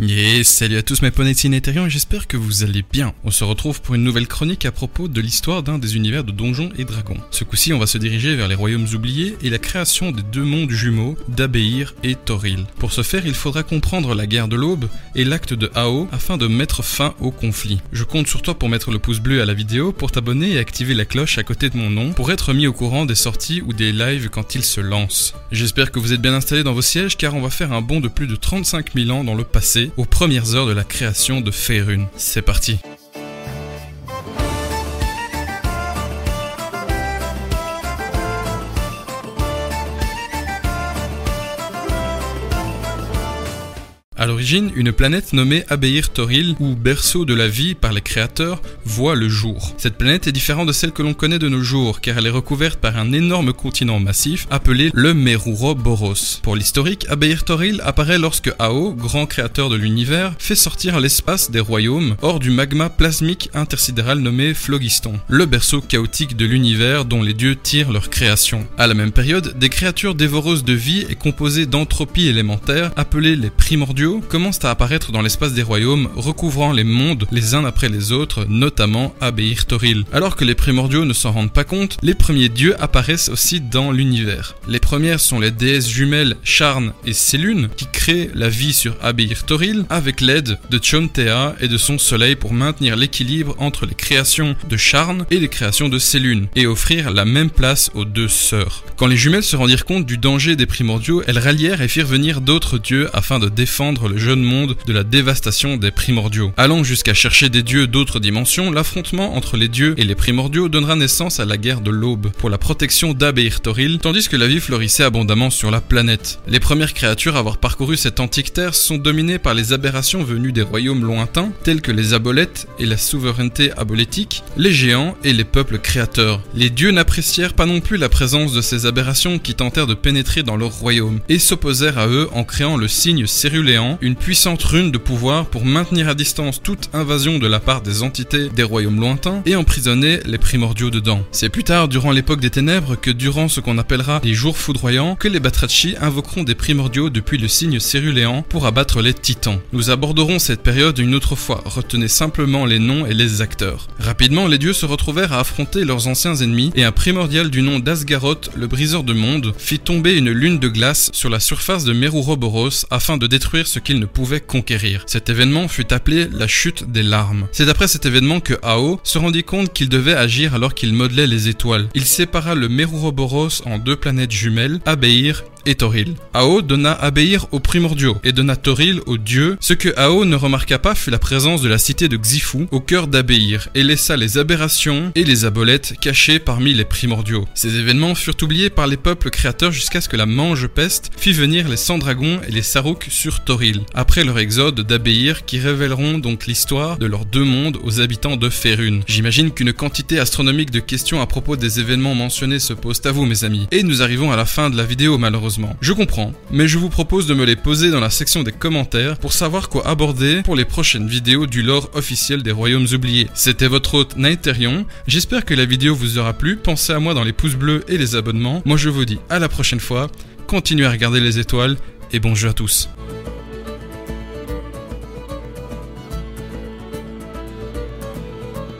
Yeah, salut à tous mes poneys et j'espère que vous allez bien. On se retrouve pour une nouvelle chronique à propos de l'histoire d'un des univers de Donjons et Dragons. Ce coup-ci, on va se diriger vers les royaumes oubliés et la création des deux mondes jumeaux d'Abeir et Toril. Pour ce faire, il faudra comprendre la guerre de l'aube et l'acte de Ao afin de mettre fin au conflit. Je compte sur toi pour mettre le pouce bleu à la vidéo, pour t'abonner et activer la cloche à côté de mon nom pour être mis au courant des sorties ou des lives quand ils se lancent. J'espère que vous êtes bien installés dans vos sièges car on va faire un bond de plus de 35 000 ans dans le passé aux premières heures de la création de Faerun. C'est parti À l'origine, une planète nommée Abeir Toril, ou berceau de la vie par les créateurs, voit le jour. Cette planète est différente de celle que l'on connaît de nos jours, car elle est recouverte par un énorme continent massif appelé le Boros. Pour l'historique, Abeir Toril apparaît lorsque Ao, grand créateur de l'univers, fait sortir l'espace des royaumes hors du magma plasmique intersidéral nommé Phlogiston, le berceau chaotique de l'univers dont les dieux tirent leur création. À la même période, des créatures dévoreuses de vie et composées d'entropie élémentaire appelées les primordiaux commencent à apparaître dans l'espace des royaumes, recouvrant les mondes les uns après les autres, notamment Abeir Toril. Alors que les primordiaux ne s'en rendent pas compte, les premiers dieux apparaissent aussi dans l'univers. Les premières sont les déesses jumelles Charn et Selune, qui créent la vie sur Abeir Toril avec l'aide de Chontea et de son soleil pour maintenir l'équilibre entre les créations de Charn et les créations de Selune, et offrir la même place aux deux sœurs. Quand les jumelles se rendirent compte du danger des primordiaux, elles rallièrent et firent venir d'autres dieux afin de défendre le jeune monde de la dévastation des primordiaux. Allant jusqu'à chercher des dieux d'autres dimensions, l'affrontement entre les dieux et les primordiaux donnera naissance à la guerre de l'aube, pour la protection d'Abeir Toril, tandis que la vie florissait abondamment sur la planète. Les premières créatures à avoir parcouru cette antique terre sont dominées par les aberrations venues des royaumes lointains, tels que les abolètes et la souveraineté abolétique, les géants et les peuples créateurs. Les dieux n'apprécièrent pas non plus la présence de ces aberrations qui tentèrent de pénétrer dans leur royaume, et s'opposèrent à eux en créant le signe une puissante rune de pouvoir pour maintenir à distance toute invasion de la part des entités des royaumes lointains et emprisonner les primordiaux dedans. C'est plus tard, durant l'époque des ténèbres, que durant ce qu'on appellera les jours foudroyants, que les Batrachi invoqueront des primordiaux depuis le signe céruléant pour abattre les titans. Nous aborderons cette période une autre fois, retenez simplement les noms et les acteurs. Rapidement, les dieux se retrouvèrent à affronter leurs anciens ennemis et un primordial du nom d'Asgaroth, le briseur de monde, fit tomber une lune de glace sur la surface de Meruroboros afin de détruire qu'il ne pouvait conquérir. Cet événement fut appelé la chute des larmes. C'est après cet événement que Ao se rendit compte qu'il devait agir alors qu'il modelait les étoiles. Il sépara le Meruroboros en deux planètes jumelles, Abeir et Toril. Ao donna Abeir aux primordiaux et donna Toril aux dieux. Ce que Ao ne remarqua pas fut la présence de la cité de Xifu au cœur d'Abeir et laissa les aberrations et les abolètes cachés parmi les primordiaux. Ces événements furent oubliés par les peuples créateurs jusqu'à ce que la mange peste fit venir les sans-dragons et les Sarouks sur Toril, après leur exode d'Abeir qui révéleront donc l'histoire de leurs deux mondes aux habitants de Ferun. J'imagine qu'une quantité astronomique de questions à propos des événements mentionnés se posent à vous mes amis. Et nous arrivons à la fin de la vidéo malheureusement je comprends, mais je vous propose de me les poser dans la section des commentaires pour savoir quoi aborder pour les prochaines vidéos du lore officiel des royaumes oubliés. C'était votre hôte Nighterion, j'espère que la vidéo vous aura plu, pensez à moi dans les pouces bleus et les abonnements. Moi je vous dis à la prochaine fois, continuez à regarder les étoiles et bonjour à tous.